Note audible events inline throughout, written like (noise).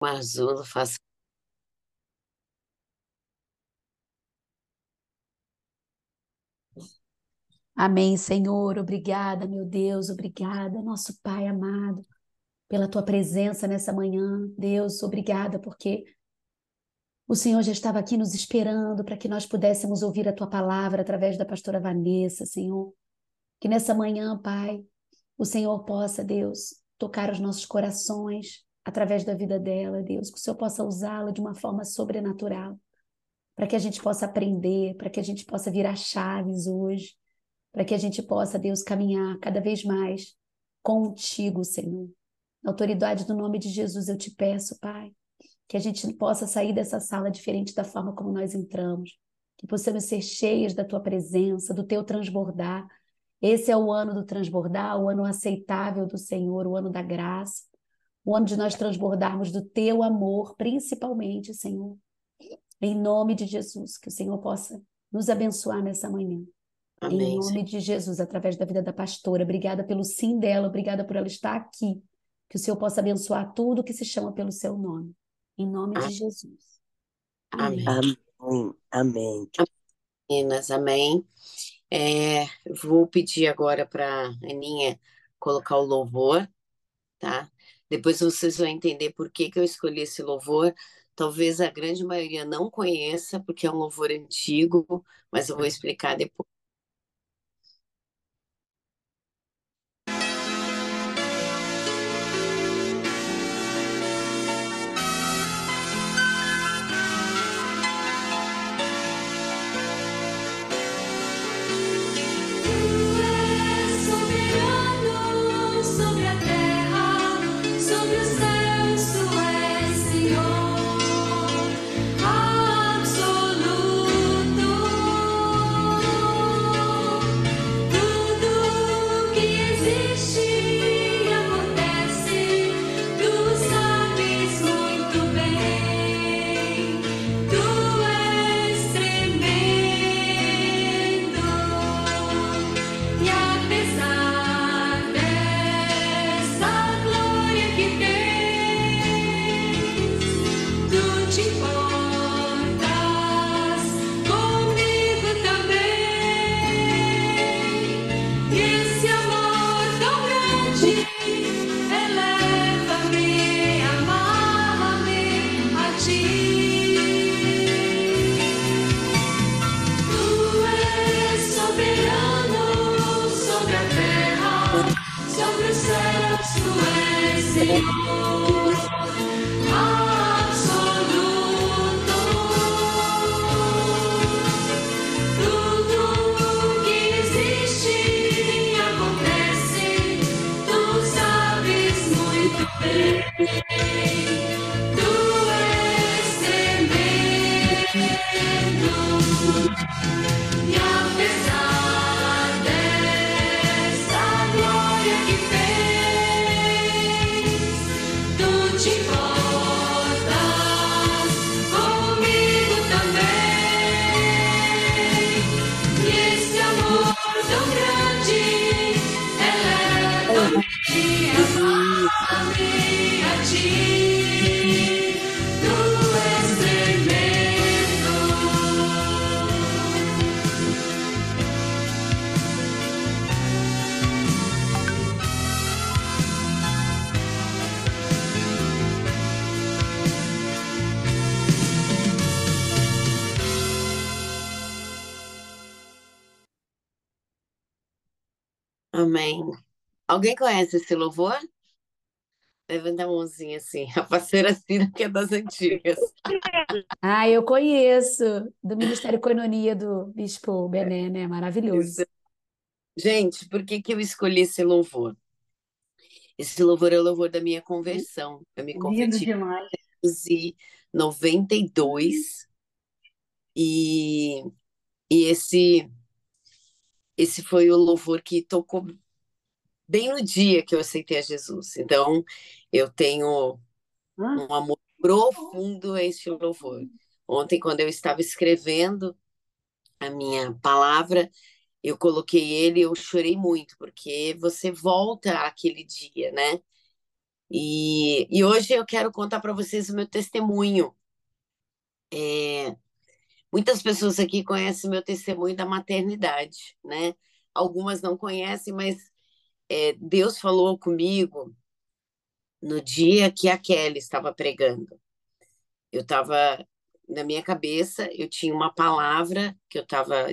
Marzulo, faça. Amém, Senhor. Obrigada, meu Deus. Obrigada, nosso Pai amado, pela tua presença nessa manhã. Deus, obrigada porque o Senhor já estava aqui nos esperando para que nós pudéssemos ouvir a tua palavra através da pastora Vanessa, Senhor. Que nessa manhã, Pai, o Senhor possa, Deus, tocar os nossos corações através da vida dela, Deus. Que o Senhor possa usá-la de uma forma sobrenatural, para que a gente possa aprender, para que a gente possa virar chaves hoje para que a gente possa, Deus, caminhar cada vez mais contigo, Senhor. Na autoridade do nome de Jesus, eu te peço, Pai, que a gente possa sair dessa sala diferente da forma como nós entramos, que possamos ser cheias da tua presença, do teu transbordar. Esse é o ano do transbordar, o ano aceitável do Senhor, o ano da graça, o ano de nós transbordarmos do teu amor, principalmente, Senhor. Em nome de Jesus, que o Senhor possa nos abençoar nessa manhã. Amém. Em nome de Jesus, através da vida da pastora. Obrigada pelo sim dela, obrigada por ela estar aqui. Que o Senhor possa abençoar tudo que se chama pelo seu nome. Em nome de Jesus. Amém. Amém. Amém. Meninas, amém. É, vou pedir agora para a Aninha colocar o louvor? Depois vocês vão entender por que, que eu escolhi esse louvor. Talvez a grande maioria não conheça, porque é um louvor antigo, mas eu vou explicar depois. see. Alguém conhece esse louvor? Levanta a mãozinha assim. (laughs) A pastora Cida, que é das antigas. Ah, eu conheço, do Ministério Coinonia do Bispo Bené, né? Maravilhoso. Gente, por que que eu escolhi esse louvor? Esse louvor é o louvor da minha conversão. Eu me converti em 92 e, e esse esse foi o louvor que tocou bem no dia que eu aceitei a Jesus. Então, eu tenho Hã? um amor profundo a este louvor. Ontem, quando eu estava escrevendo a minha palavra, eu coloquei ele e eu chorei muito, porque você volta àquele dia, né? E, e hoje eu quero contar para vocês o meu testemunho. É, muitas pessoas aqui conhecem o meu testemunho da maternidade, né? Algumas não conhecem, mas é, Deus falou comigo no dia que a Kelly estava pregando. Eu estava na minha cabeça, eu tinha uma palavra que eu estava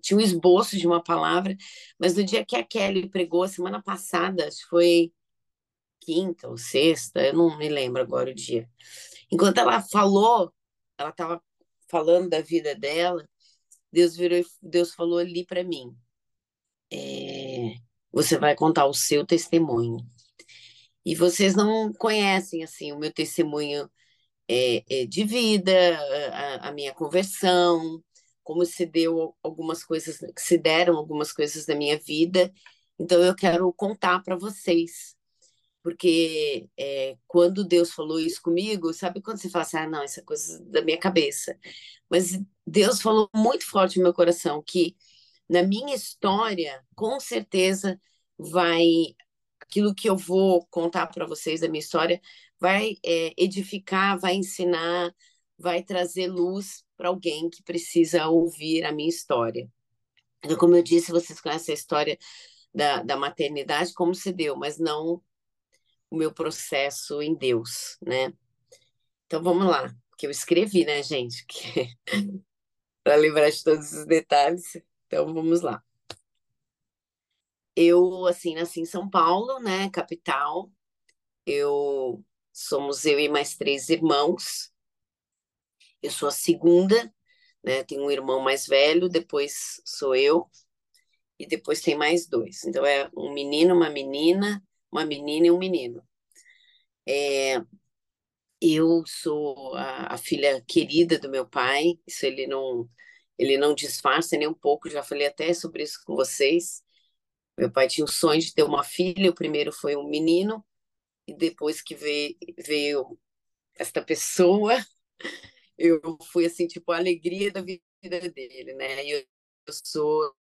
tinha um esboço de uma palavra, mas no dia que a Kelly pregou semana passada, acho que foi quinta ou sexta, eu não me lembro agora o dia. Enquanto ela falou, ela estava falando da vida dela, Deus virou, Deus falou ali para mim, é, você vai contar o seu testemunho. E vocês não conhecem assim o meu testemunho é, é, de vida, a, a, minha conversão, como se deu algumas coisas, se deram algumas coisas da minha vida. Então eu quero contar para vocês, porque é, quando Deus falou isso comigo, sabe quando você fala assim, ah, não, isso é coisa da minha cabeça. Mas Deus falou muito forte no meu coração que na minha história, com certeza vai aquilo que eu vou contar para vocês da minha história vai é, edificar, vai ensinar, vai trazer luz para alguém que precisa ouvir a minha história. Então, como eu disse, vocês conhecem a história da, da maternidade, como se deu, mas não o meu processo em Deus, né? Então vamos lá, que eu escrevi, né, gente? (laughs) para lembrar de todos os detalhes. Então vamos lá. Eu, assim, nasci em São Paulo, né, capital. Eu somos eu e mais três irmãos. Eu sou a segunda, né? Tenho um irmão mais velho, depois sou eu, e depois tem mais dois. Então é um menino, uma menina, uma menina e um menino. É, eu sou a, a, filha querida do meu pai, isso ele não, ele não disfarça nem um pouco, já falei até sobre isso com vocês. Meu pai tinha o sonho de ter uma filha, o primeiro foi um menino, e depois que veio, veio esta pessoa, (laughs) eu fui assim, tipo, a alegria da vida dele, né? Eu, eu sou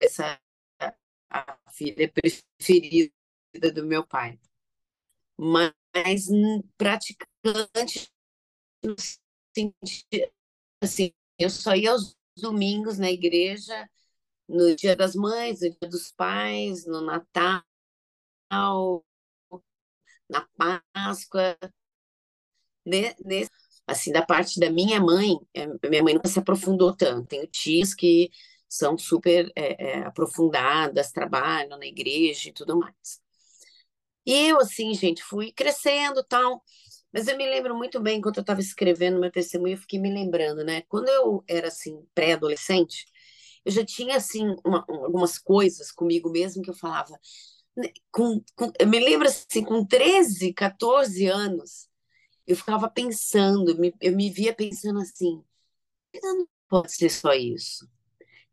essa a filha preferida do meu pai. Mas praticante no sentido assim, eu só ia aos domingos na igreja no Dia das Mães, no Dia dos Pais, no Natal, na Páscoa, né? Nesse, assim, da parte da minha mãe, é, minha mãe nunca se aprofundou tanto. Tenho tias que são super é, é, aprofundadas, trabalham na igreja e tudo mais. E eu, assim, gente, fui crescendo tal. Mas eu me lembro muito bem, quando eu estava escrevendo meu testemunho, eu fiquei me lembrando, né? Quando eu era, assim, pré-adolescente, eu já tinha, assim, uma, algumas coisas comigo mesmo que eu falava. Né, com, com, eu me lembro, assim, com 13, 14 anos, eu ficava pensando, me, eu me via pensando assim, não pode ser só isso.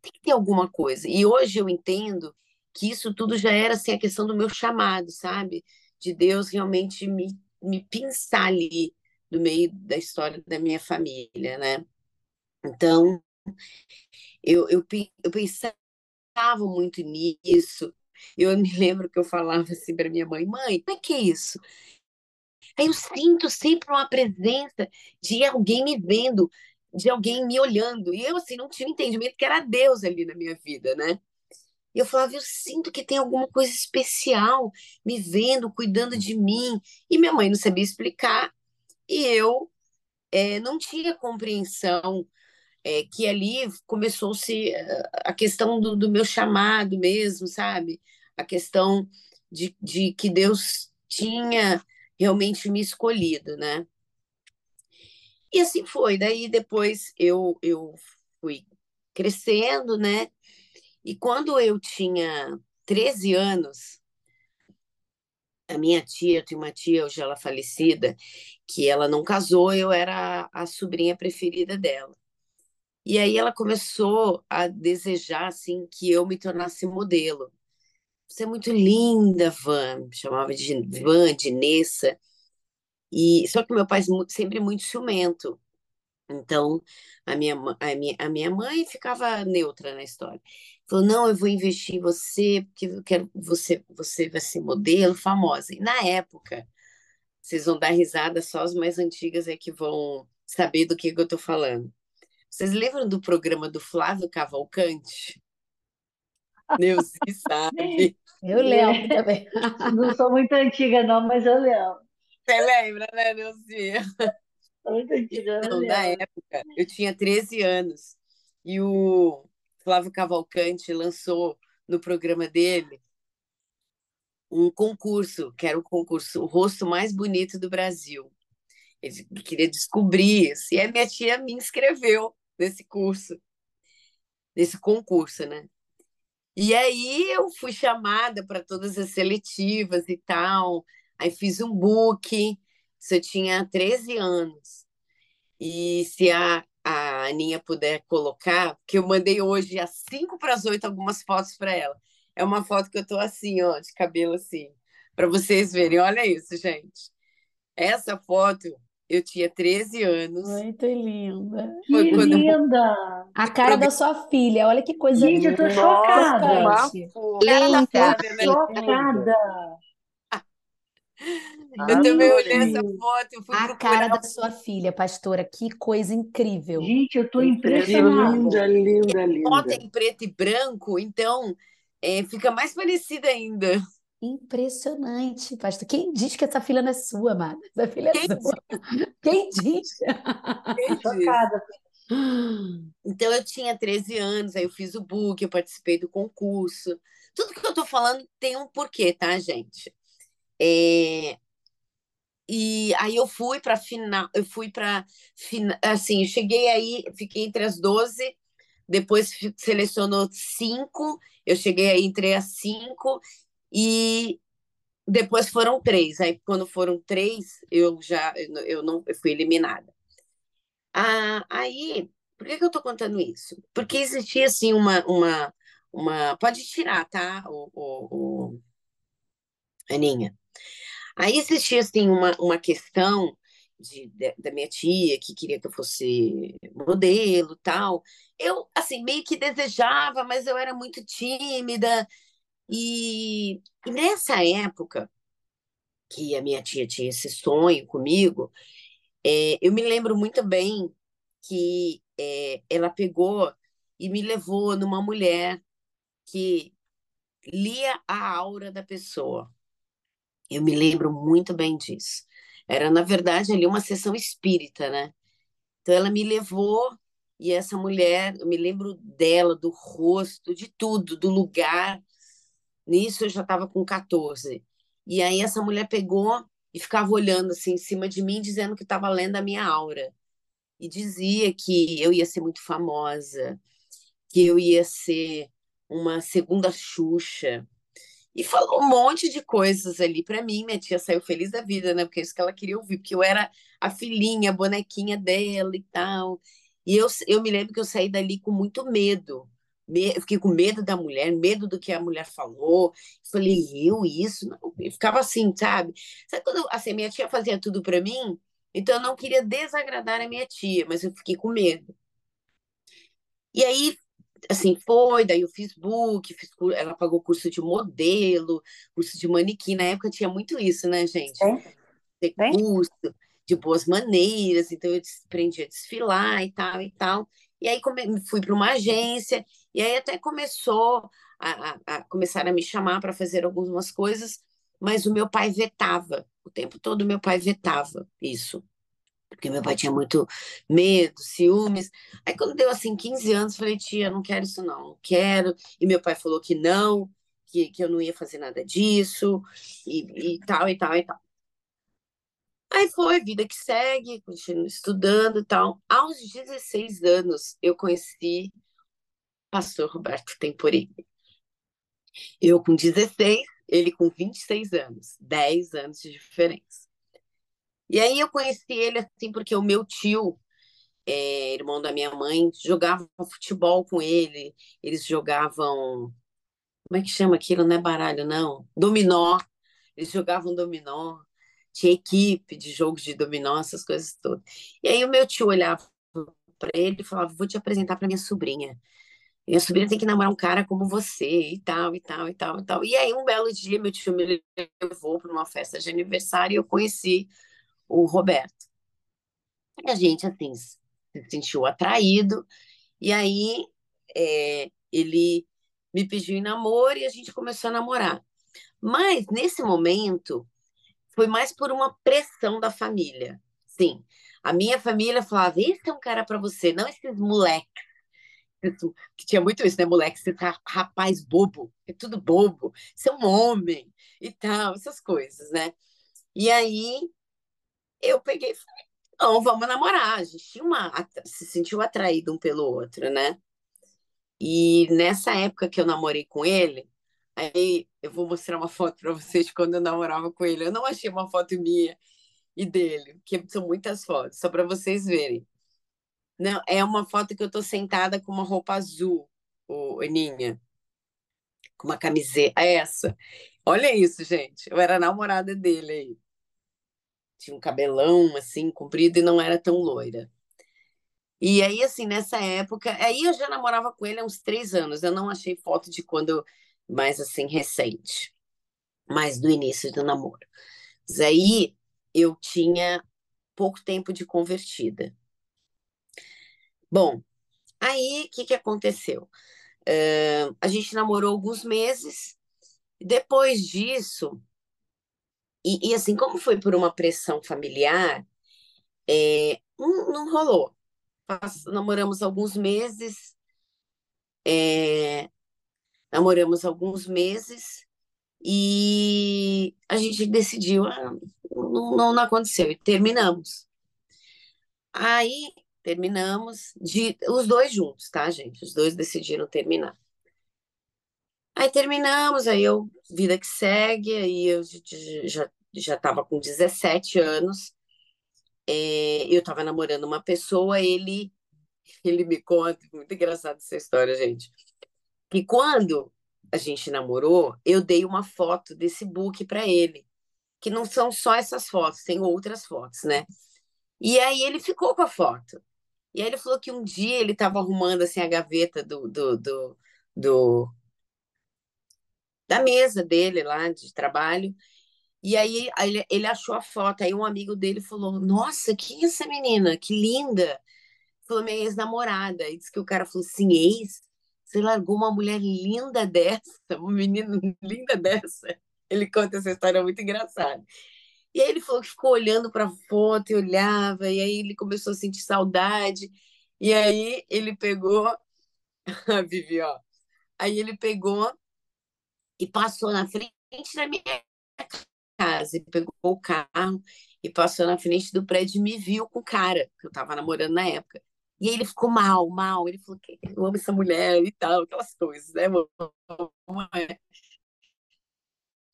Tem que ter alguma coisa. E hoje eu entendo que isso tudo já era, assim, a questão do meu chamado, sabe? De Deus realmente me, me pinçar ali no meio da história da minha família, né? Então, eu, eu, eu pensava muito nisso. Eu me (laughs) lembro que eu falava assim para minha mãe: mãe, como é que é isso? Aí eu sinto sempre uma presença de alguém me vendo, de alguém me olhando. E eu, assim, não tinha entendimento que era Deus ali na minha vida, né? E eu falava, eu sinto que tem alguma coisa especial me vendo, cuidando de mim. E minha mãe não sabia explicar. E eu é, não tinha compreensão é, que ali começou-se eh, a questão do, do, meu chamado mesmo, sabe? A questão de, de que Deus tinha realmente me escolhido, né? E assim foi. Daí depois eu, eu fui crescendo, né? E quando eu tinha 13 anos, a minha tia, eu tenho uma tia, hoje ela falecida, que ela não casou, eu era a sobrinha preferida dela. E aí ela começou a desejar assim que eu me tornasse modelo. Você é muito linda, Van, me chamava de Van, de Nessa. E só que meu pai sempre muito ciumento. Então, a minha, a minha, a minha mãe ficava neutra na história. Falou, não, eu vou investir em você, porque eu quero você, você vai ser modelo famosa. E na época, vocês vão dar risada, só as mais antigas é que vão saber do que, que eu estou falando. Vocês lembram do programa do Flávio Cavalcante? Neuzi (laughs) sabe. Eu lembro também. (laughs) Não sou muito antiga, não, mas eu lembro. Você lembra, né, Neuzi? Muito antiga, Então, na época, eu tinha 13 anos e o Flávio Cavalcante lançou no programa dele um concurso, que era o concurso O Rosto Mais Bonito do Brasil. Ele queria descobrir isso. E a minha tia me inscreveu nesse curso, nesse concurso, né? E aí eu fui chamada para todas as seletivas e tal. Aí fiz um book, isso eu tinha 13 anos. E se a, a Aninha puder colocar, que eu mandei hoje às 5 para as 8 algumas fotos para ela. É uma foto que eu tô assim, ó, de cabelo assim, para vocês verem. Olha isso, gente. Essa foto eu tinha 13 anos. Muito linda. Foi Que quando eu linda! A cara da sua filha, olha que coisa Gente, eu tô linda. chocada. Chocante. Cara da chocada. Eu também olhei essa foto, eu fui A procurar. cara da sua filha, pastora, que coisa incrível. gente, eu tô impressionada. linda, linda, foto linda. em preto e branco, então é, fica mais parecida ainda. Impressionante, pastor. Quem diz que essa filha não é sua, amada? Essa filha é Quem sua. (laughs) Quem diz? Quem diz? Chocada. Então eu tinha 13 anos, aí eu fiz o book, eu participei do concurso. Tudo que eu tô falando tem um porquê, tá, gente? É, E aí eu fui para final, eu fui para assim, cheguei aí, fiquei entre as 12, depois selecionou cinco, eu cheguei aí entre as cinco e depois foram três. Aí quando foram três, eu já eu não eu fui eliminada. Ah, aí, por que que eu tô contando isso? Porque existia assim uma uma uma pode tirar, tá? O, o, o- Aninha. Aí existia assim uma, uma questão de, de- da minha tia que queria que eu fosse modelo, tal. Eu assim meio que desejava, mas eu era muito tímida e, e nessa época que a minha tia tinha esse sonho comigo, é, eu me lembro muito bem que é, ela pegou e me levou numa mulher que lia a aura da pessoa. Eu me lembro muito bem disso. Era, na verdade, ali uma sessão espírita, né? Então ela me levou e essa mulher, eu me lembro dela, do rosto, de tudo, do lugar. Nisso eu já estava com 14. E aí essa mulher pegou e ficava olhando assim em cima de mim, dizendo que estava lendo a minha aura. E dizia que eu ia ser muito famosa, que eu ia ser uma segunda Xuxa. E falou um monte de coisas ali para mim. Minha tia saiu feliz da vida, né? Porque é isso que ela queria ouvir, porque eu era a filhinha, a bonequinha dela e tal. E eu, eu me lembro que eu saí dali com muito medo. Me- Eu fiquei com medo da mulher, medo do que a mulher falou. Falei, eu isso? Não, eu ficava assim, sabe? Sabe quando assim, minha tia fazia tudo para mim? Então eu não queria desagradar a minha tia, mas eu fiquei com medo. E aí assim, foi, daí eu fiz book, fiz, ela pagou curso de modelo, curso de manequim, na época tinha muito isso, né, gente? Tem? Ter curso de boas maneiras, então eu aprendi a desfilar e tal e tal. E aí come, fui para uma agência, e aí até começou a, a, a começar a me chamar para fazer algumas coisas, mas o meu pai vetava, o tempo todo meu pai vetava isso porque meu pai tinha muito medo, ciúmes. Aí quando deu assim 15 anos, falei, tia, não quero isso não, não quero. E meu pai falou que não, que, que eu não ia fazer nada disso, e, e tal, e tal, e tal. Aí foi, vida que segue, continuo estudando e tal. Aos 16 anos, eu conheci pastor Roberto Temporini. Eu com 16, ele com 26 anos, 10 anos de diferença. E aí eu conheci ele assim porque o meu tio, é, irmão da minha mãe, jogava futebol com ele. Eles jogavam, como é que chama aquilo? Não é baralho, não. Dominó. Eles jogavam dominó. Tinha equipe de jogos de dominó, essas coisas todas. E aí o meu tio olhava para ele e falava: Vou te apresentar para minha sobrinha. minha sobrinha tem que namorar um cara como você, e tal, e tal, e tal, e tal. E aí, um belo dia, meu tio me levou para uma festa de aniversário e eu conheci o Roberto. E a gente, assim, se sentiu atraído, e aí é, ele me pediu em namoro e a gente começou a namorar. Mas, nesse momento, foi mais por uma pressão da família. Sim, a minha família falava: esse é um cara para você, não esses moleques. Que tinha muito isso, né, moleque? Você tá rapaz bobo, é tudo bobo, você é um homem e tal, essas coisas, né? E aí eu peguei e falei: não, vamos namorar. A gente tinha uma, se sentiu atraído um pelo outro, né? E nessa época que eu namorei com ele, aí eu vou mostrar uma foto para vocês quando eu namorava com ele. Eu não achei uma foto minha e dele, porque são muitas fotos, só para vocês verem. Não, é uma foto que eu tô sentada com uma roupa azul, o Aninha, com uma camiseta, é essa. Olha isso, gente. Eu era namorada dele aí. Tinha um cabelão assim, comprido e não era tão loira. E aí, assim, nessa época, aí eu já namorava com ele há uns três anos. Eu não achei foto de quando mais assim, recente, mais do início do namoro. Mas aí eu tinha pouco tempo de convertida. Bom, aí o que, que aconteceu? Uh, a gente namorou alguns meses, depois disso, e, e, assim, como foi por uma pressão familiar, é, não, não, rolou. Nós namoramos alguns meses, é, namoramos alguns meses e a gente decidiu, ah, não, não, aconteceu, e terminamos. Aí terminamos, de, os dois juntos, tá, gente? Os dois decidiram terminar. Aí terminamos, aí eu, vida que segue, aí eu já já estava com 17 anos, é, eu estava namorando uma pessoa, ele (laughs) ele me conta, muito engraçado essa história, gente que quando a gente namorou, eu dei uma foto desse book para ele, que não são só essas fotos, tem outras fotos, né? E aí ele ficou com a foto. E aí ele falou que um dia ele estava arrumando assim a gaveta do, do, do, do, da mesa dele lá de trabalho. E aí, ele, ele achou a foto. Aí um amigo dele falou: Nossa, quem é essa menina? Que linda! Falou, minha ex-namorada. E disse que o cara falou assim: ex? Você largou uma mulher linda dessa, uma menina linda dessa. Ele conta essa história muito engraçada. E aí ele falou que ficou olhando para a foto e olhava, e aí ele começou a sentir saudade. E aí ele pegou, (laughs) Vivi, ó. Aí ele pegou e passou na frente da minha casa, e pegou o carro e passou na frente do prédio e me viu com o cara, que eu estava namorando na época. E ele ficou mal, mal. Ele falou que eu amo essa mulher e tal, aquelas coisas, né?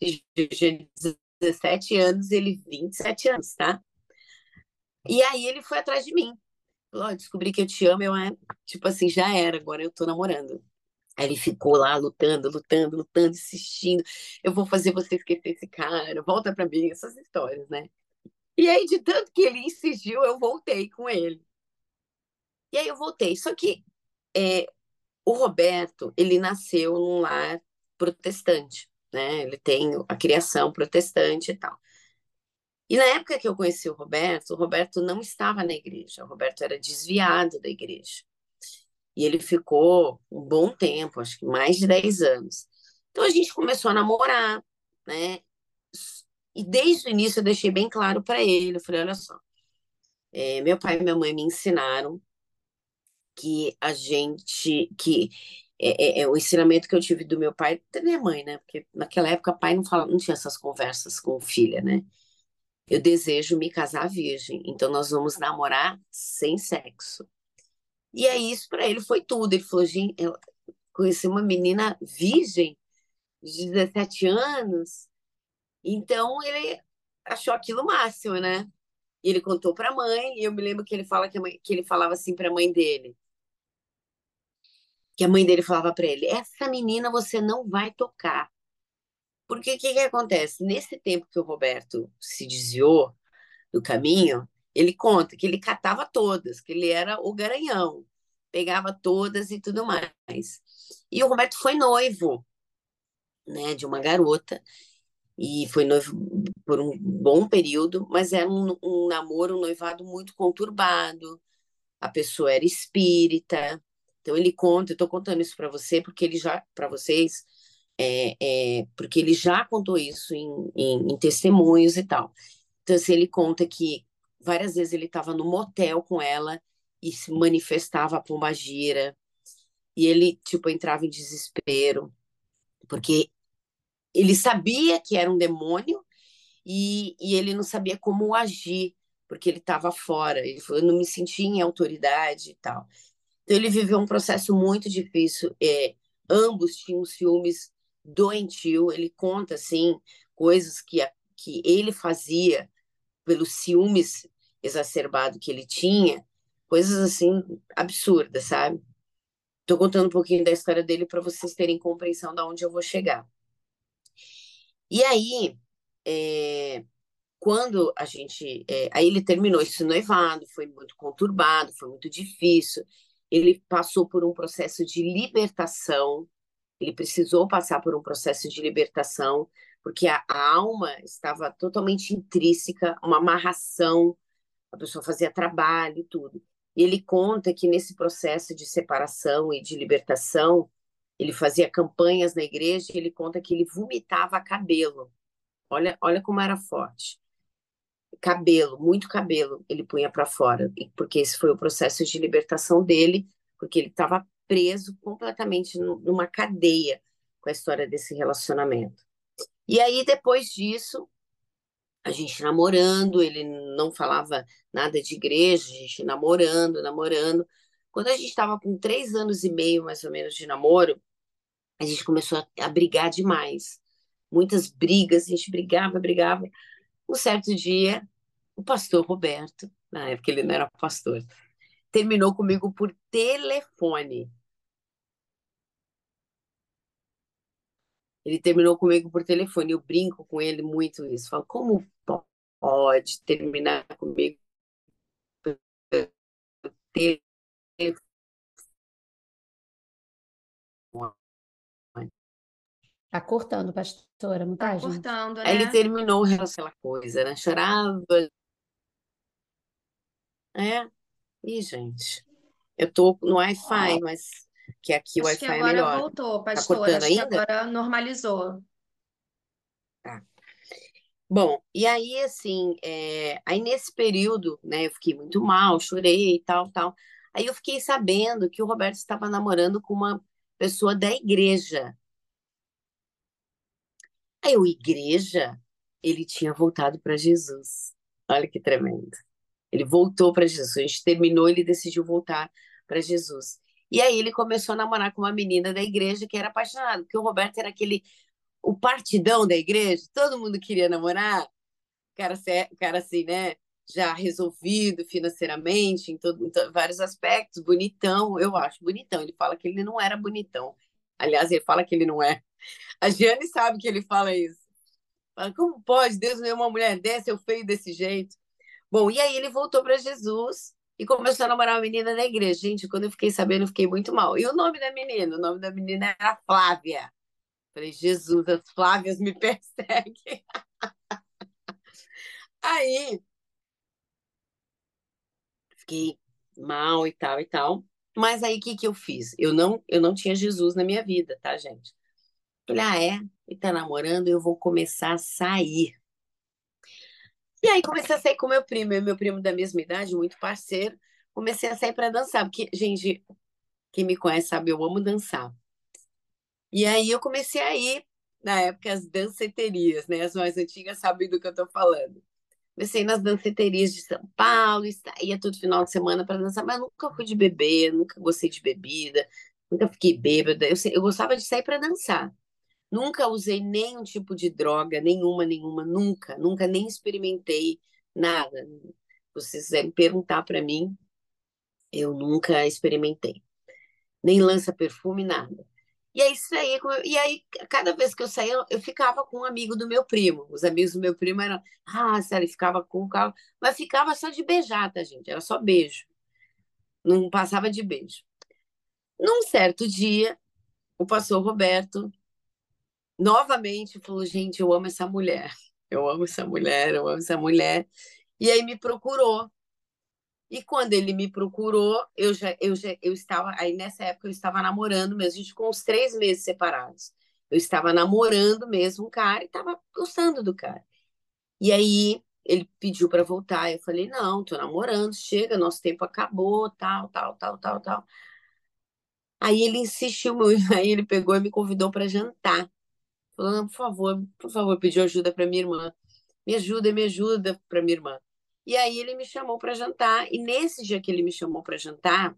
De 17 anos, ele 27 anos, tá? E aí ele foi atrás de mim. Falou, oh, descobri que eu te amo, eu, é, tipo assim, já era, agora eu tô namorando. Aí ele ficou lá lutando, lutando, lutando, insistindo. Eu vou fazer você esquecer esse cara, volta pra mim, essas histórias, né? E aí, de tanto que ele insistiu, eu voltei com ele. E aí eu voltei. Só que é, o Roberto, ele nasceu num lar protestante, né? Ele tem a criação protestante e tal. E na época que eu conheci o Roberto, o Roberto não estava na igreja, o Roberto era desviado da igreja. E ele ficou um bom tempo, acho que mais de 10 anos. Então a gente começou a namorar, né? E desde o início eu deixei bem claro para ele, eu falei, olha só, é, meu pai e minha mãe me ensinaram que a gente, que é, é, é, o ensinamento que eu tive do meu pai, da minha mãe, né? Porque naquela época pai não fala, não tinha essas conversas com filha, né? Eu desejo me casar virgem, então nós vamos namorar sem sexo. E aí isso para ele foi tudo. Ele falou, gente, conheci uma menina virgem de 17 anos, então ele achou aquilo o máximo, né? E ele contou para a mãe, e eu me lembro que ele fala que, mãe, que ele falava assim para a mãe dele: que a mãe dele falava para ele: essa menina você não vai tocar. Porque o que, que acontece? Nesse tempo que o Roberto se desviou do caminho, ele conta que ele catava todas, que ele era o garanhão, pegava todas e tudo mais. E o Roberto foi noivo, né, de uma garota, e foi noivo por um bom período, mas era um, um namoro, um noivado muito conturbado. A pessoa era espírita, então ele conta. Eu estou contando isso para você porque ele já, para vocês, é, é, porque ele já contou isso em, em, em testemunhos e tal. Então assim, ele conta que várias vezes ele estava no motel com ela e se manifestava a pombagira e ele tipo entrava em desespero porque ele sabia que era um demônio e, e ele não sabia como agir, porque ele estava fora. Ele falou, eu não me sentia em autoridade e tal. Então ele viveu um processo muito difícil. É, ambos tinham ciúmes doentio. Ele conta assim coisas que, que ele fazia pelos ciúmes exacerbado que ele tinha, coisas assim absurdas, sabe? Estou contando um pouquinho da história dele para vocês terem compreensão de onde eu vou chegar. E aí, é, quando a gente. É, aí ele terminou esse noivado, foi muito conturbado, foi muito difícil. Ele passou por um processo de libertação, ele precisou passar por um processo de libertação, porque a, a alma estava totalmente intrínseca, uma amarração, a pessoa fazia trabalho e tudo. E ele conta que nesse processo de separação e de libertação, ele fazia campanhas na igreja e ele conta que ele vomitava cabelo. Olha, olha como era forte. Cabelo, muito cabelo, ele punha para fora, porque esse foi o processo de libertação dele, porque ele estava preso completamente numa cadeia com a história desse relacionamento. E aí, depois disso, a gente namorando, ele não falava nada de igreja, a gente namorando, namorando. Quando a gente estava com três anos e meio, mais ou menos, de namoro, a gente começou a, a brigar demais. Muitas brigas, a gente brigava, brigava. Um certo dia, o pastor Roberto, na época ele não era pastor, terminou comigo por telefone. Ele terminou comigo por telefone. Eu brinco com ele muito isso. Falo, como pode terminar comigo por telefone? Tá cortando, pastora, não tá, Tá gente? cortando, Aí ele né? terminou o aquela coisa, né? Chorava. É. Ih, gente. Eu tô no Wi-Fi, mas que aqui o Acho que Wi-Fi é agora melhor. voltou, Tá pastora. cortando Acho que ainda? agora normalizou. Bom, e aí, assim, é, aí nesse período, né, eu fiquei muito mal, chorei e tal, tal. Aí eu fiquei sabendo que o Roberto estava namorando com uma pessoa da igreja. Aí eu, igreja, ele tinha voltado para Jesus. Olha que tremendo. Ele voltou para Jesus. A gente terminou, ele decidiu voltar para Jesus. E aí ele começou a namorar com uma menina da igreja que era apaixonada, porque o Roberto era aquele o partidão da igreja, todo mundo queria namorar, o cara, o cara assim, né, já resolvido financeiramente, em, todo, em vários aspectos, bonitão, eu acho bonitão. Ele fala que ele não era bonitão. Aliás, ele fala que ele não é. A Giane sabe que ele fala isso. Fala, como pode Deus me uma mulher dessa, eu feio desse jeito? Bom, e aí ele voltou para Jesus e começou a namorar uma menina da igreja. Gente, quando eu fiquei sabendo, eu fiquei muito mal. E o nome da menina? O nome da menina era Flávia. Falei, Jesus, as Flávias me (laughs) perseguem. Aí, fiquei mal e tal e tal. Mas aí, o que que eu fiz? Eu não, eu não tinha Jesus na minha vida, tá, gente? Falei, ah, é? E tá namorando, eu vou começar a sair. E aí, comecei a sair com meu primo, meu primo da mesma idade, muito parceiro. Comecei a sair para dançar, porque, gente, quem me conhece sabe, eu amo dançar. E aí eu comecei a ir, na época, as danceterias, né? As mais antigas sabem do que eu estou falando. Comecei nas danceterias de São Paulo, ia todo final de semana para dançar, mas nunca fui de beber, nunca gostei de bebida, nunca fiquei bêbada. Eu, eu gostava de sair para dançar. Nunca usei nenhum tipo de droga, nenhuma, nenhuma, nunca, nunca nem experimentei nada. Vocês quiserem perguntar para mim, eu nunca experimentei. Nem lança perfume, nada. E aí saía, e aí cada vez que eu saía, eu ficava com um amigo do meu primo. Os amigos do meu primo eram, ah, sério, ficava com o carro, mas ficava só de beijar, tá, gente? Era só beijo. Não passava de beijo. Num certo dia, o pastor Roberto novamente falou: gente, eu amo essa mulher, eu amo essa mulher, eu amo essa mulher. E aí me procurou. E quando ele me procurou, eu já, eu já eu estava, aí nessa época eu estava namorando mesmo, a gente ficou uns três meses separados. Eu estava namorando mesmo um cara e estava gostando do cara. E aí ele pediu para voltar, eu falei: não, tô namorando, chega, nosso tempo acabou, tal, tal, tal, tal, tal. Aí ele insistiu (laughs) aí ele pegou e me convidou para jantar. Falou, por favor, por favor, pediu ajuda para minha irmã. Me ajuda, me ajuda para minha irmã. E aí ele me chamou para jantar. E nesse dia que ele me chamou para jantar,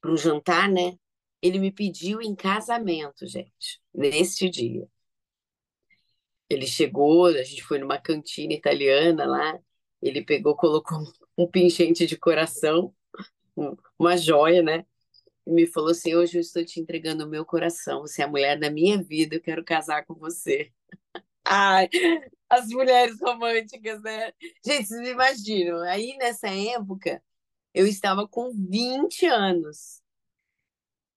para um jantar, né? Ele me pediu em casamento, gente, neste dia. Ele chegou, a gente foi numa cantina italiana lá. Ele pegou, colocou (laughs) um pingente de coração, uma joia, né? E me falou assim: Hoje eu estou te entregando o meu coração. Você é a mulher da minha vida, eu quero casar com você. Ai, as mulheres românticas, né? Gente, vocês imaginam. Aí nessa época, eu estava com 20 anos.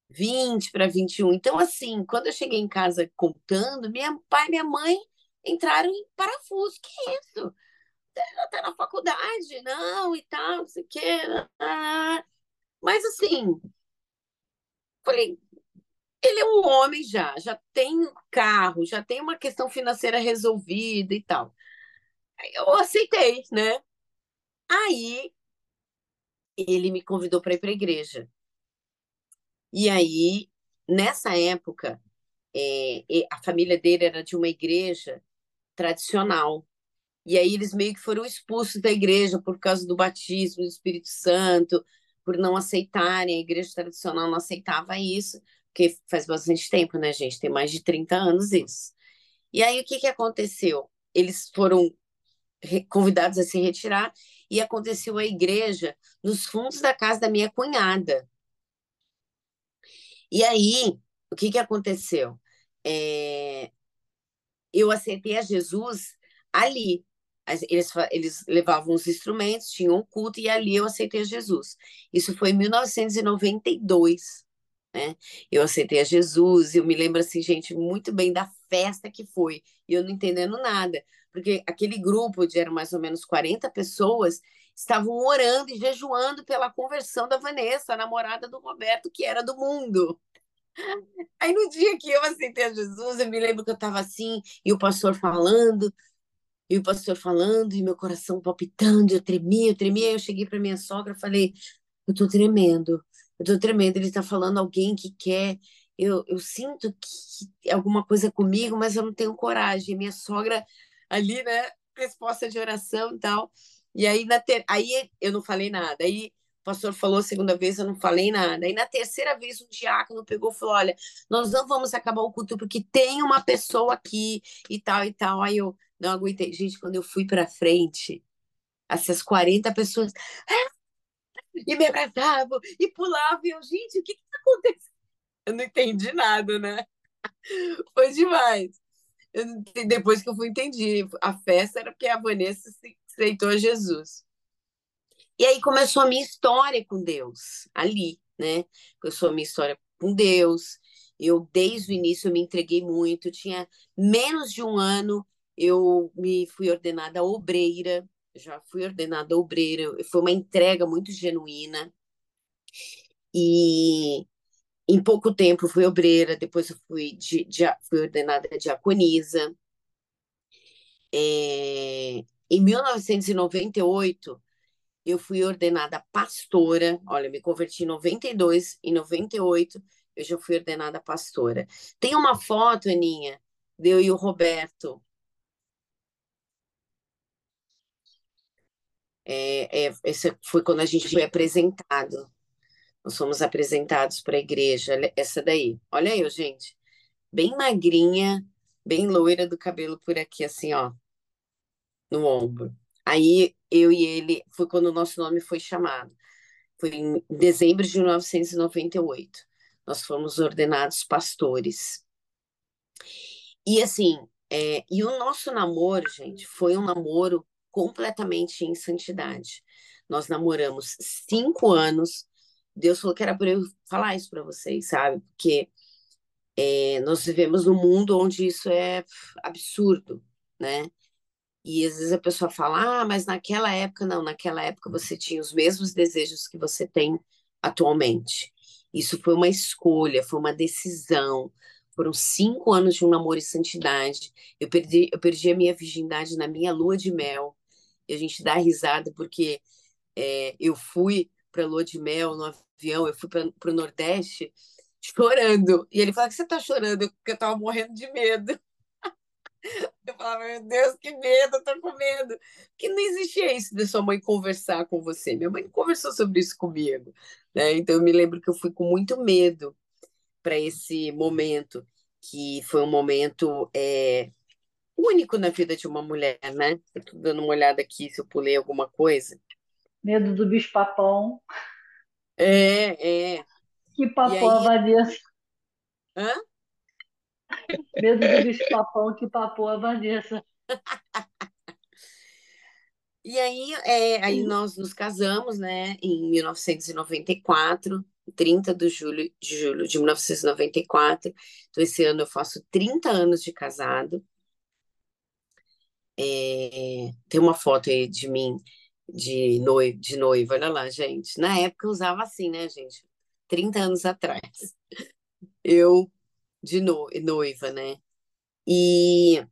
20 para 21. Então, assim, quando eu cheguei em casa contando, minha pai e minha mãe entraram em parafuso. Que isso? Ela tá na faculdade, não, e tal, não sei o quê. Mas, assim, falei, ele é um homem já, já tem carro, já tem uma questão financeira resolvida e tal. Eu aceitei, né? Aí ele me convidou para ir para a igreja. E aí, nessa época, é, a família dele era de uma igreja tradicional. E aí eles meio que foram expulsos da igreja por causa do batismo do Espírito Santo, por não aceitarem, a igreja tradicional não aceitava isso, porque faz bastante tempo, né, gente? Tem mais de 30 anos isso. E aí o que, que aconteceu? Eles foram convidados a se retirar e aconteceu a igreja nos fundos da casa da minha cunhada. E aí, o que, que aconteceu? É... Eu aceitei a Jesus ali. Eles, eles levavam os instrumentos, tinham um culto, e ali eu aceitei a Jesus. Isso foi em 1992 né? Eu aceitei a Jesus, e eu me lembro assim, gente, muito bem da festa que foi, e eu não entendendo nada, porque aquele grupo de eram mais ou menos 40 pessoas estavam orando e jejuando pela conversão da Vanessa, a namorada do Roberto, que era do mundo. Aí no dia que eu aceitei a Jesus, eu me lembro que eu estava assim, e o pastor falando, e o pastor falando, e meu coração palpitando, eu tremia, eu tremia, eu cheguei para minha sogra, falei, eu tô tremendo, eu tô tremendo, ele está falando alguém que quer. Eu, eu sinto que alguma coisa comigo, mas eu não tenho coragem. Minha sogra ali, né? Resposta de oração e tal. E aí, na ter... aí eu não falei nada. Aí o pastor falou a segunda vez, eu não falei nada. Aí na terceira vez o diácono pegou e falou: Olha, nós não vamos acabar o culto porque tem uma pessoa aqui e tal e tal. Aí eu não aguentei. Gente, quando eu fui para frente, essas 40 pessoas. Ah, e me abraçavam e pulavam. E eu, gente, o que está acontecendo? Eu não entendi nada, né? (laughs) Foi demais. Eu, depois que eu fui entendi, a festa era porque a Vanessa aceitou a Jesus. E aí começou a minha história com Deus, ali, né? Começou a minha história com Deus. Eu, desde o início, eu me entreguei muito. Tinha menos de um ano, eu me fui ordenada obreira já fui ordenada obreira, foi uma entrega muito genuína. E em pouco tempo fui obreira, depois eu fui, de, de, fui ordenada diaconisa. É, em 1998, eu fui ordenada pastora. Olha, me converti em 92, em 98 eu já fui ordenada pastora. Tem uma foto, Aninha, de eu e o Roberto, É, é, esse foi quando a gente foi apresentado. Nós fomos apresentados para a igreja. Essa daí. Olha eu, gente. Bem magrinha, bem loira do cabelo por aqui, assim, ó. No ombro. Aí eu e ele, foi quando o nosso nome foi chamado. Foi em dezembro de 1998. Nós fomos ordenados pastores. E assim, é, e o nosso namoro, gente, foi um namoro completamente em santidade. Nós namoramos cinco anos, Deus falou que era para eu falar isso para vocês, sabe? Porque é, nós vivemos num mundo onde isso é absurdo, né? E às vezes a pessoa fala, ah, mas naquela época, não, naquela época você tinha os mesmos desejos que você tem atualmente. Isso foi uma escolha, foi uma decisão. Foram cinco anos de um namoro e santidade. Eu perdi, eu perdi a minha virgindade na minha lua de mel. E a gente dá risada porque é, eu fui para lua de mel no avião, eu fui para o Nordeste chorando. E ele fala que você está chorando, porque eu estava morrendo de medo. (laughs) Eu falava, meu Deus, que medo, eu tô com medo. Porque não existia isso de sua mãe conversar com você. Minha mãe conversou sobre isso comigo. Né? Então eu me lembro que eu fui com muito medo para esse momento, que foi um momento é, único na vida de uma mulher, né? Estou dando uma olhada aqui se eu pulei alguma coisa. Medo do bicho-papão. É, é. Que papou a aí... Vanessa. Hã? Medo do bicho-papão que papou a Vanessa. (laughs) E aí, é, aí nós nos casamos, né, em 1994, 30 de julho, de julho de 1994. Então, esse ano eu faço 30 anos de casado. É, tem uma foto aí de mim de, noiva, de noiva, olha lá, gente. Na época eu usava assim, né, gente? 30 anos atrás. Eu de no, noiva, né? E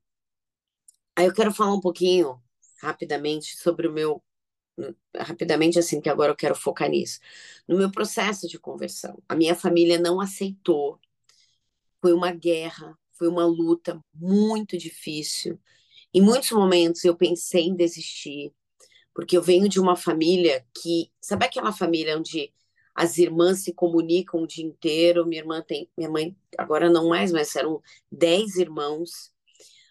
aí eu quero falar um pouquinho, rapidamente, sobre o meu. Rapidamente, assim, que agora eu quero focar nisso. No meu processo de conversão. A minha família não aceitou. Foi uma guerra, foi uma luta muito difícil. Em muitos momentos eu pensei em desistir, porque eu venho de uma família que, sabe aquela família onde as irmãs se comunicam o dia inteiro? Minha irmã tem, minha mãe agora não mais, mas eram dez irmãos.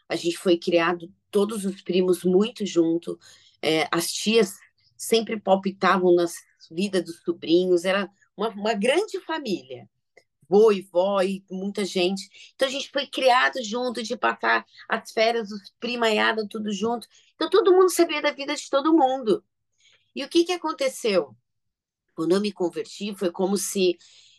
A gente foi criado todos os primos muito junto. É, as tias sempre palpitavam nas vidas dos sobrinhos. Era uma, uma grande família vô e vó e muita gente. Então a gente foi criado junto, de passar as férias, os primaiados, tudo junto. Então todo mundo sabia da vida de todo mundo. E o que, que aconteceu? Quando eu me converti, foi como se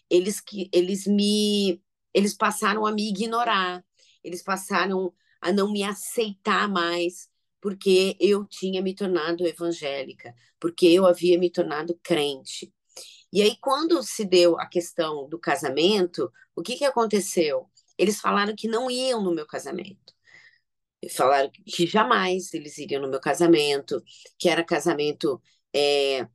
eles, eles me eles passaram a me ignorar, eles passaram a não me aceitar mais, porque eu tinha me tornado evangélica, porque eu havia me tornado crente. E aí, quando se deu a questão do casamento, o que, que aconteceu? Eles falaram que não iam no meu casamento. Falaram que jamais eles iriam no meu casamento, que era casamento é,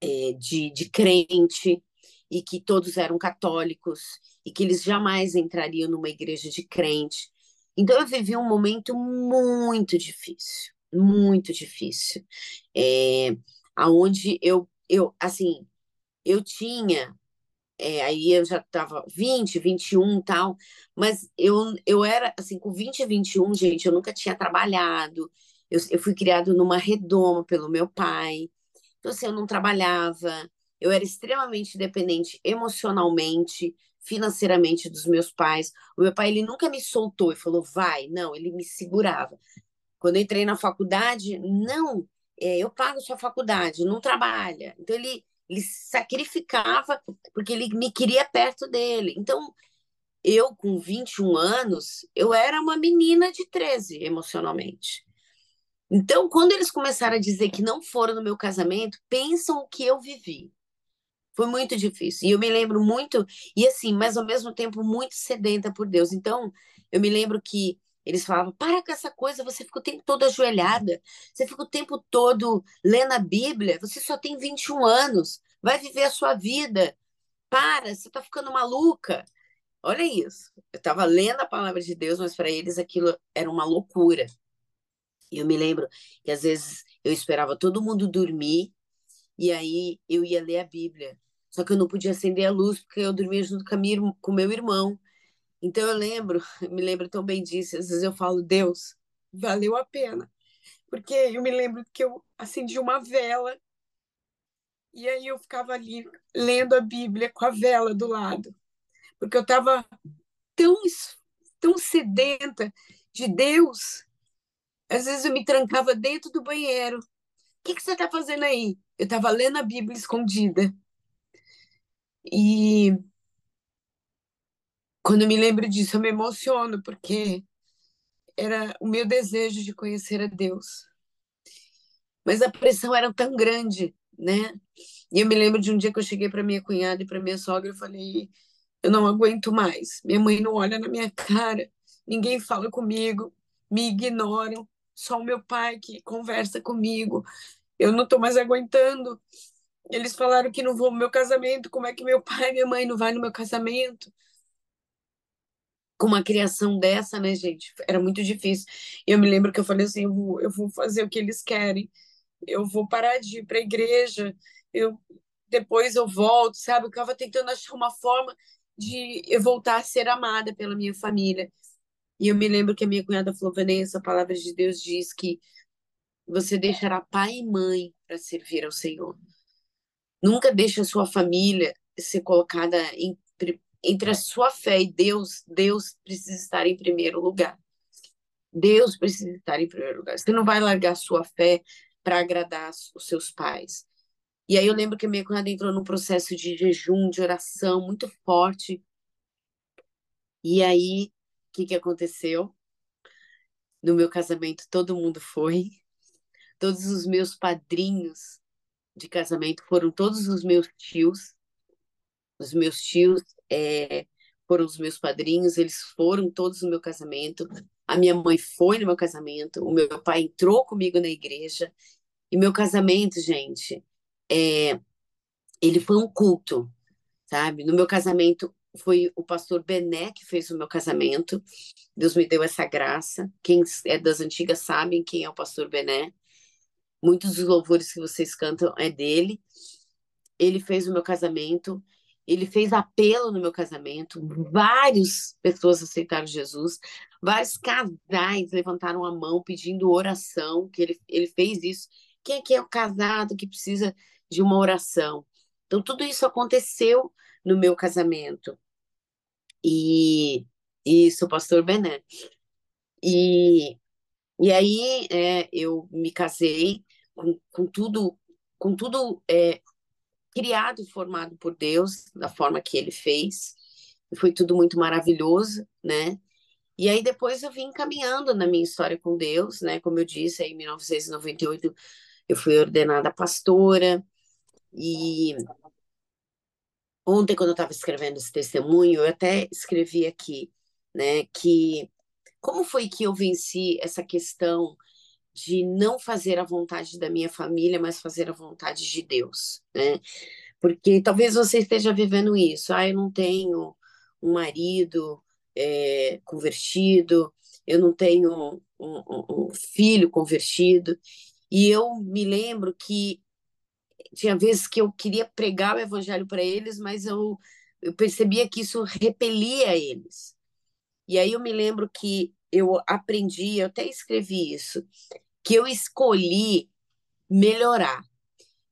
é, de, de crente, e que todos eram católicos, e que eles jamais entrariam numa igreja de crente. Então, eu vivi um momento muito difícil, muito difícil, é, aonde eu, eu, assim, eu tinha, é, aí eu já estava 20, 21 e tal, mas eu, eu era, assim, com 20 e 21, gente, eu nunca tinha trabalhado, eu, eu fui criado numa redoma pelo meu pai, então, assim, eu não trabalhava, eu era extremamente dependente emocionalmente, financeiramente dos meus pais. O meu pai, ele nunca me soltou e falou, vai, não, ele me segurava. Quando eu entrei na faculdade, não, é, eu pago sua faculdade, não trabalha. Então, ele ele sacrificava porque ele me queria perto dele. Então, eu com 21 anos, eu era uma menina de 13 emocionalmente. Então, quando eles começaram a dizer que não foram no meu casamento, pensam o que eu vivi. Foi muito difícil. E eu me lembro muito, e assim, mas ao mesmo tempo muito sedenta por Deus. Então, eu me lembro que eles falavam: para com essa coisa, você fica o tempo todo ajoelhada, você fica o tempo todo lendo a Bíblia, você só tem 21 anos, vai viver a sua vida. Para, você está ficando maluca. Olha isso. Eu estava lendo a palavra de Deus, mas para eles aquilo era uma loucura. E eu me lembro que às vezes eu esperava todo mundo dormir e aí eu ia ler a Bíblia. Só que eu não podia acender a luz porque eu dormia junto com, minha, com meu irmão. Então eu lembro, (laughs) me lembro tão bem disso, às vezes eu falo, Deus, valeu a pena. Porque eu me lembro que eu acendi uma vela e aí eu ficava ali lendo a Bíblia com a vela do lado. Porque eu estava tão, tão sedenta de Deus. Às vezes eu me trancava dentro do banheiro. O que, que você está fazendo aí? Eu estava lendo a Bíblia escondida. E quando me lembro disso, eu me emociono, porque era o meu desejo de conhecer a Deus. Mas a pressão era tão grande, né? E eu me lembro de um dia que eu cheguei para minha cunhada e para minha sogra, eu falei: eu não aguento mais. Minha mãe não olha na minha cara, ninguém fala comigo, me ignoram, só o meu pai que conversa comigo. Eu não estou mais aguentando. Eles falaram que não vão no meu casamento. Como é que meu pai e minha mãe não vai no meu casamento? Com uma criação dessa, né, gente? Era muito difícil. Eu me lembro que eu falei assim: eu vou, eu vou fazer o que eles querem. Eu vou parar de ir para a igreja. Eu, depois eu volto, sabe? Eu estava tentando achar uma forma de eu voltar a ser amada pela minha família. E eu me lembro que a minha cunhada falou, Vanessa, a palavra de Deus diz que você deixará pai e mãe para servir ao Senhor. Nunca deixe a sua família ser colocada entre, entre a sua fé e Deus. Deus precisa estar em primeiro lugar. Deus precisa estar em primeiro lugar. Você não vai largar a sua fé para agradar os seus pais. E aí eu lembro que a minha cunhada entrou num processo de jejum, de oração muito forte. E aí, o que, que aconteceu? No meu casamento, todo mundo foi. Todos os meus padrinhos de casamento foram todos os meus tios. Os meus tios é, foram os meus padrinhos, eles foram todos no meu casamento. A minha mãe foi no meu casamento, o meu pai entrou comigo na igreja. E meu casamento, gente, é, ele foi um culto, sabe? No meu casamento, foi o pastor Bené que fez o meu casamento. Deus me deu essa graça. Quem é das antigas sabem quem é o pastor Bené. Muitos dos louvores que vocês cantam é dele. Ele fez o meu casamento. Ele fez apelo no meu casamento. Várias pessoas aceitaram Jesus. Vários casais levantaram a mão pedindo oração, que ele, ele fez isso. Quem é que é o casado que precisa de uma oração. Então, tudo isso aconteceu no meu casamento. E isso, pastor Bené. E, e aí é, eu me casei com, com tudo, com tudo é, criado e formado por Deus, da forma que ele fez. Foi tudo muito maravilhoso, né? E aí depois eu vim caminhando na minha história com Deus, né? Como eu disse, aí, em 1998 eu fui ordenada pastora, e ontem, quando eu estava escrevendo esse testemunho, eu até escrevi aqui, né, que como foi que eu venci essa questão de não fazer a vontade da minha família, mas fazer a vontade de Deus, né? Porque talvez você esteja vivendo isso. Ah, eu não tenho um marido é, convertido, eu não tenho um, um, um filho convertido. E eu me lembro que tinha vezes que eu queria pregar o evangelho para eles, mas eu, eu percebia que isso repelia eles. E aí eu me lembro que eu aprendi, eu até escrevi isso, que eu escolhi melhorar.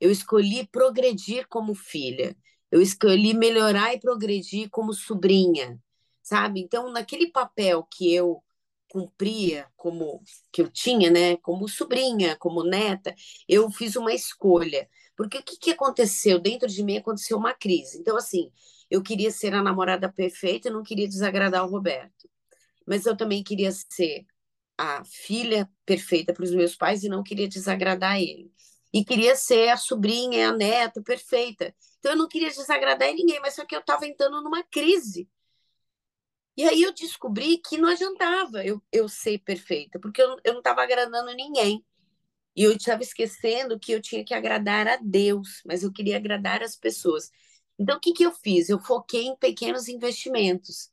Eu escolhi progredir como filha. Eu escolhi melhorar e progredir como sobrinha, sabe? Então, naquele papel que eu cumpria como que eu tinha, né, como sobrinha, como neta, eu fiz uma escolha. Porque o que, que aconteceu? Dentro de mim aconteceu uma crise. Então, assim, eu queria ser a namorada perfeita e não queria desagradar o Roberto. Mas eu também queria ser a filha perfeita para os meus pais e não queria desagradar ele. E queria ser a sobrinha, a neta perfeita. Então eu não queria desagradar ninguém, mas só que eu estava entrando numa crise. E aí eu descobri que não adiantava eu, eu ser perfeita, porque eu, eu não estava agradando ninguém. E eu estava esquecendo que eu tinha que agradar a Deus, mas eu queria agradar as pessoas. Então, o que, que eu fiz? Eu foquei em pequenos investimentos.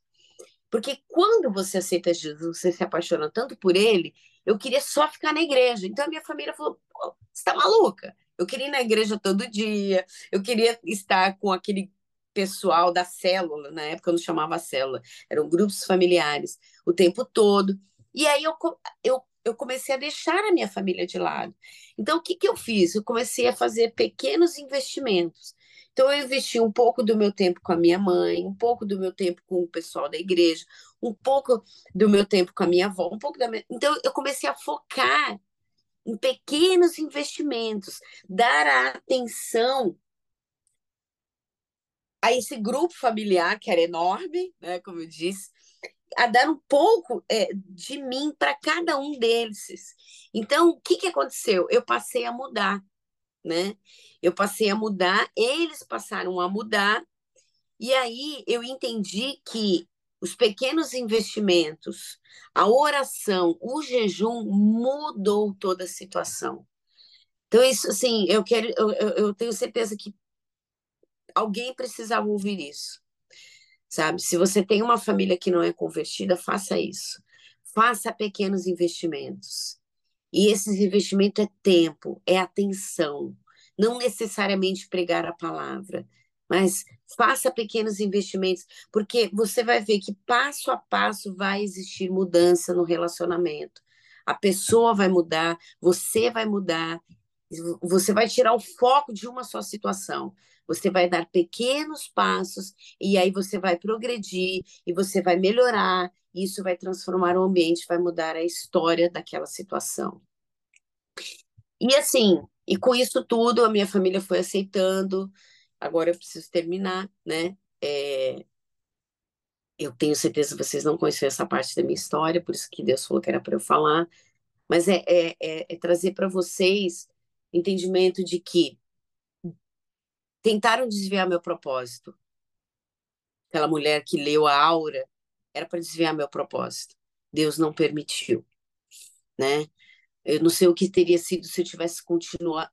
Porque quando você aceita Jesus, você se apaixona tanto por ele, eu queria só ficar na igreja. Então, a minha família falou: você está maluca? Eu queria ir na igreja todo dia, eu queria estar com aquele pessoal da célula, na época eu não chamava célula, eram grupos familiares, o tempo todo. E aí eu, eu eu comecei a deixar a minha família de lado. Então, o que, que eu fiz? Eu comecei a fazer pequenos investimentos. Então, eu investi um pouco do meu tempo com a minha mãe, um pouco do meu tempo com o pessoal da igreja, um pouco do meu tempo com a minha avó, um pouco da minha... Então, eu comecei a focar em pequenos investimentos, dar a atenção a esse grupo familiar, que era enorme, né, como eu disse, a dar um pouco é, de mim para cada um deles. Então, o que, que aconteceu? Eu passei a mudar, né? Eu passei a mudar, eles passaram a mudar, e aí eu entendi que os pequenos investimentos, a oração, o jejum mudou toda a situação. Então, isso, assim, eu quero, eu, eu tenho certeza que alguém precisava ouvir isso, sabe? Se você tem uma família que não é convertida, faça isso. Faça pequenos investimentos. E esses investimentos é tempo, é atenção, não necessariamente pregar a palavra, mas faça pequenos investimentos, porque você vai ver que passo a passo vai existir mudança no relacionamento. A pessoa vai mudar, você vai mudar, você vai tirar o foco de uma só situação. Você vai dar pequenos passos e aí você vai progredir e você vai melhorar. Isso vai transformar o ambiente, vai mudar a história daquela situação. E assim, e com isso tudo, a minha família foi aceitando. Agora eu preciso terminar, né? É... Eu tenho certeza que vocês não conheceram essa parte da minha história, por isso que Deus falou que era para eu falar. Mas é, é, é, é trazer para vocês entendimento de que tentaram desviar meu propósito. Aquela mulher que leu a aura era para desviar meu propósito. Deus não permitiu, né? Eu não sei o que teria sido se eu tivesse continuar,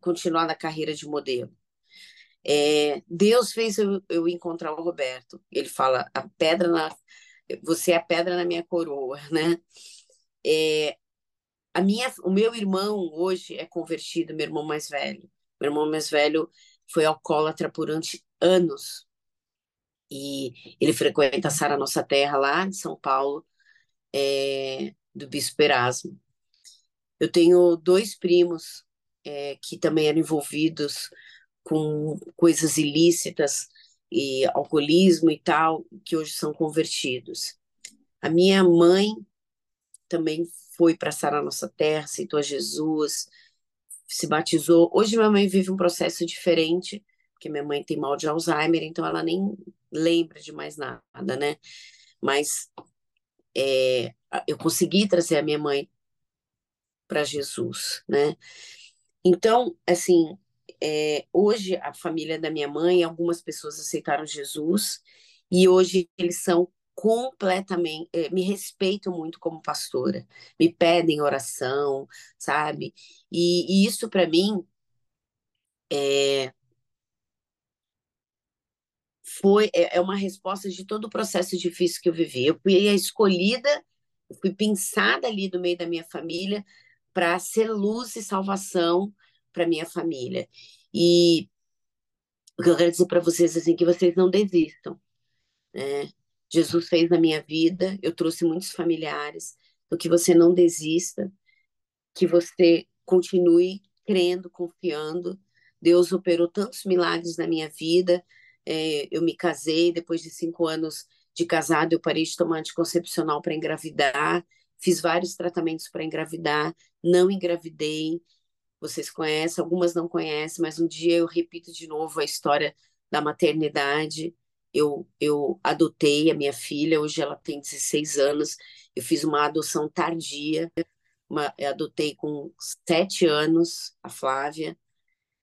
continuar na carreira de modelo. É, Deus fez eu, eu, encontrar o Roberto. Ele fala: a pedra na, você é a pedra na minha coroa, (laughs) né? É, a minha, o meu irmão hoje é convertido, meu irmão mais velho. Meu irmão mais velho foi alcoólatra por anos. E ele frequenta a Sara Nossa Terra lá de São Paulo, é, do Bispo Erasmo. Eu tenho dois primos é, que também eram envolvidos com coisas ilícitas e alcoolismo e tal, que hoje são convertidos. A minha mãe também foi para Sara Nossa Terra, aceitou a Jesus, se batizou. Hoje minha mãe vive um processo diferente, porque minha mãe tem mal de Alzheimer, então ela nem lembra de mais nada, né? Mas é, eu consegui trazer a minha mãe para Jesus, né? Então, assim, é, hoje a família da minha mãe, algumas pessoas aceitaram Jesus e hoje eles são completamente, eh, me respeitam muito como pastora, me pedem oração, sabe? E, e isso para mim é, foi é, é uma resposta de todo o processo difícil que eu vivi. Eu fui escolhida, fui pensada ali no meio da minha família para ser luz e salvação para minha família. E o que eu quero dizer para vocês assim que vocês não desistam, né? Jesus fez na minha vida, eu trouxe muitos familiares, então que você não desista, que você continue crendo, confiando. Deus operou tantos milagres na minha vida. É, eu me casei, depois de cinco anos de casado, eu parei de tomar anticoncepcional para engravidar, fiz vários tratamentos para engravidar, não engravidei. Vocês conhecem, algumas não conhecem, mas um dia eu repito de novo a história da maternidade eu, eu adotei a minha filha, hoje ela tem 16 anos, eu fiz uma adoção tardia, uma, adotei com sete anos a Flávia,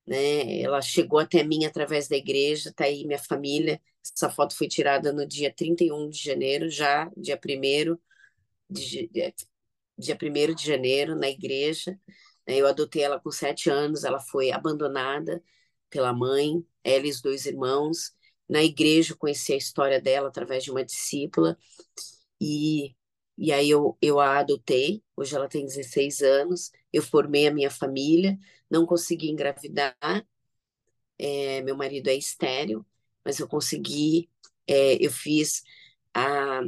né? Ela chegou até mim através da igreja, tá aí minha família. Essa foto foi tirada no dia 31 de janeiro, já, dia 1 de, dia 1 de janeiro, na igreja. Né? Eu adotei ela com sete anos, ela foi abandonada pela mãe, ela e os dois irmãos na igreja, conheci a história dela através de uma discípula, e, e aí eu, eu a adotei, hoje ela tem 16 anos, eu formei a minha família, não consegui engravidar, é, meu marido é estéreo, mas eu consegui, é, eu fiz a,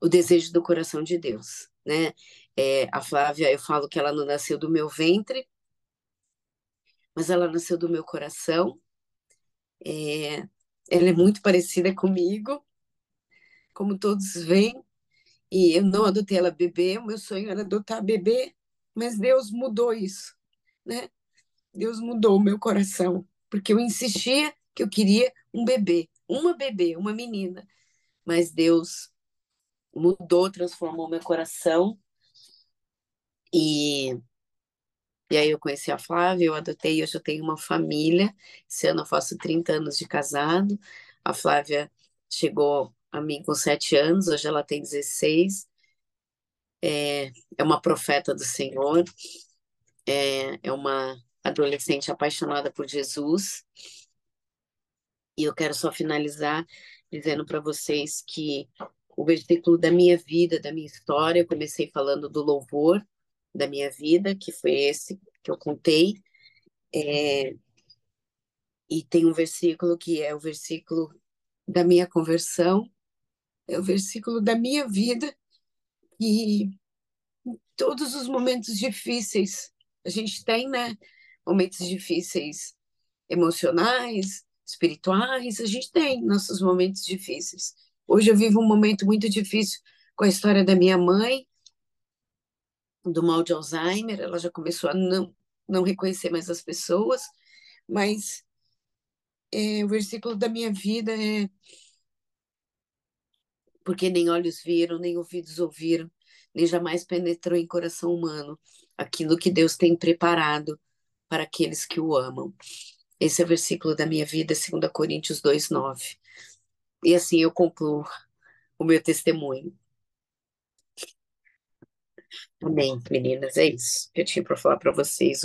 o desejo do coração de Deus, né? É, a Flávia, eu falo que ela não nasceu do meu ventre, mas ela nasceu do meu coração. É, ela é muito parecida comigo, como todos veem, e eu não adotei ela bebê, o meu sonho era adotar bebê, mas Deus mudou isso, né? Deus mudou o meu coração, porque eu insistia que eu queria um bebê, uma bebê, uma menina. Mas Deus mudou, transformou meu coração. E, e aí eu conheci a Flávia, eu adotei, hoje eu tenho uma família. Esse ano eu faço 30 anos de casado. A Flávia chegou a mim com 7 anos, hoje ela tem 16. É, é uma profeta do Senhor, é, é uma adolescente apaixonada por Jesus. E eu quero só finalizar dizendo para vocês que o versículo da minha vida, da minha história, eu comecei falando do louvor da minha vida, que foi esse que eu contei. É, e tem um versículo que é o versículo da minha conversão, é o versículo da minha vida, e em todos os momentos difíceis, a gente tem, né? Momentos difíceis emocionais, espirituais, a gente tem nossos momentos difíceis. Hoje eu vivo um momento muito difícil com a história da minha mãe, do mal de Alzheimer, ela já começou a não, não reconhecer mais as pessoas, mas é, o versículo da minha vida é porque nem olhos viram, nem ouvidos ouviram, nem jamais penetrou em coração humano aquilo que Deus tem preparado para aqueles que o amam. Esse é o versículo da minha vida, 2 Coríntios 2:9. E assim eu concluo o meu testemunho. Amém, meninas, é isso que eu tinha para falar para vocês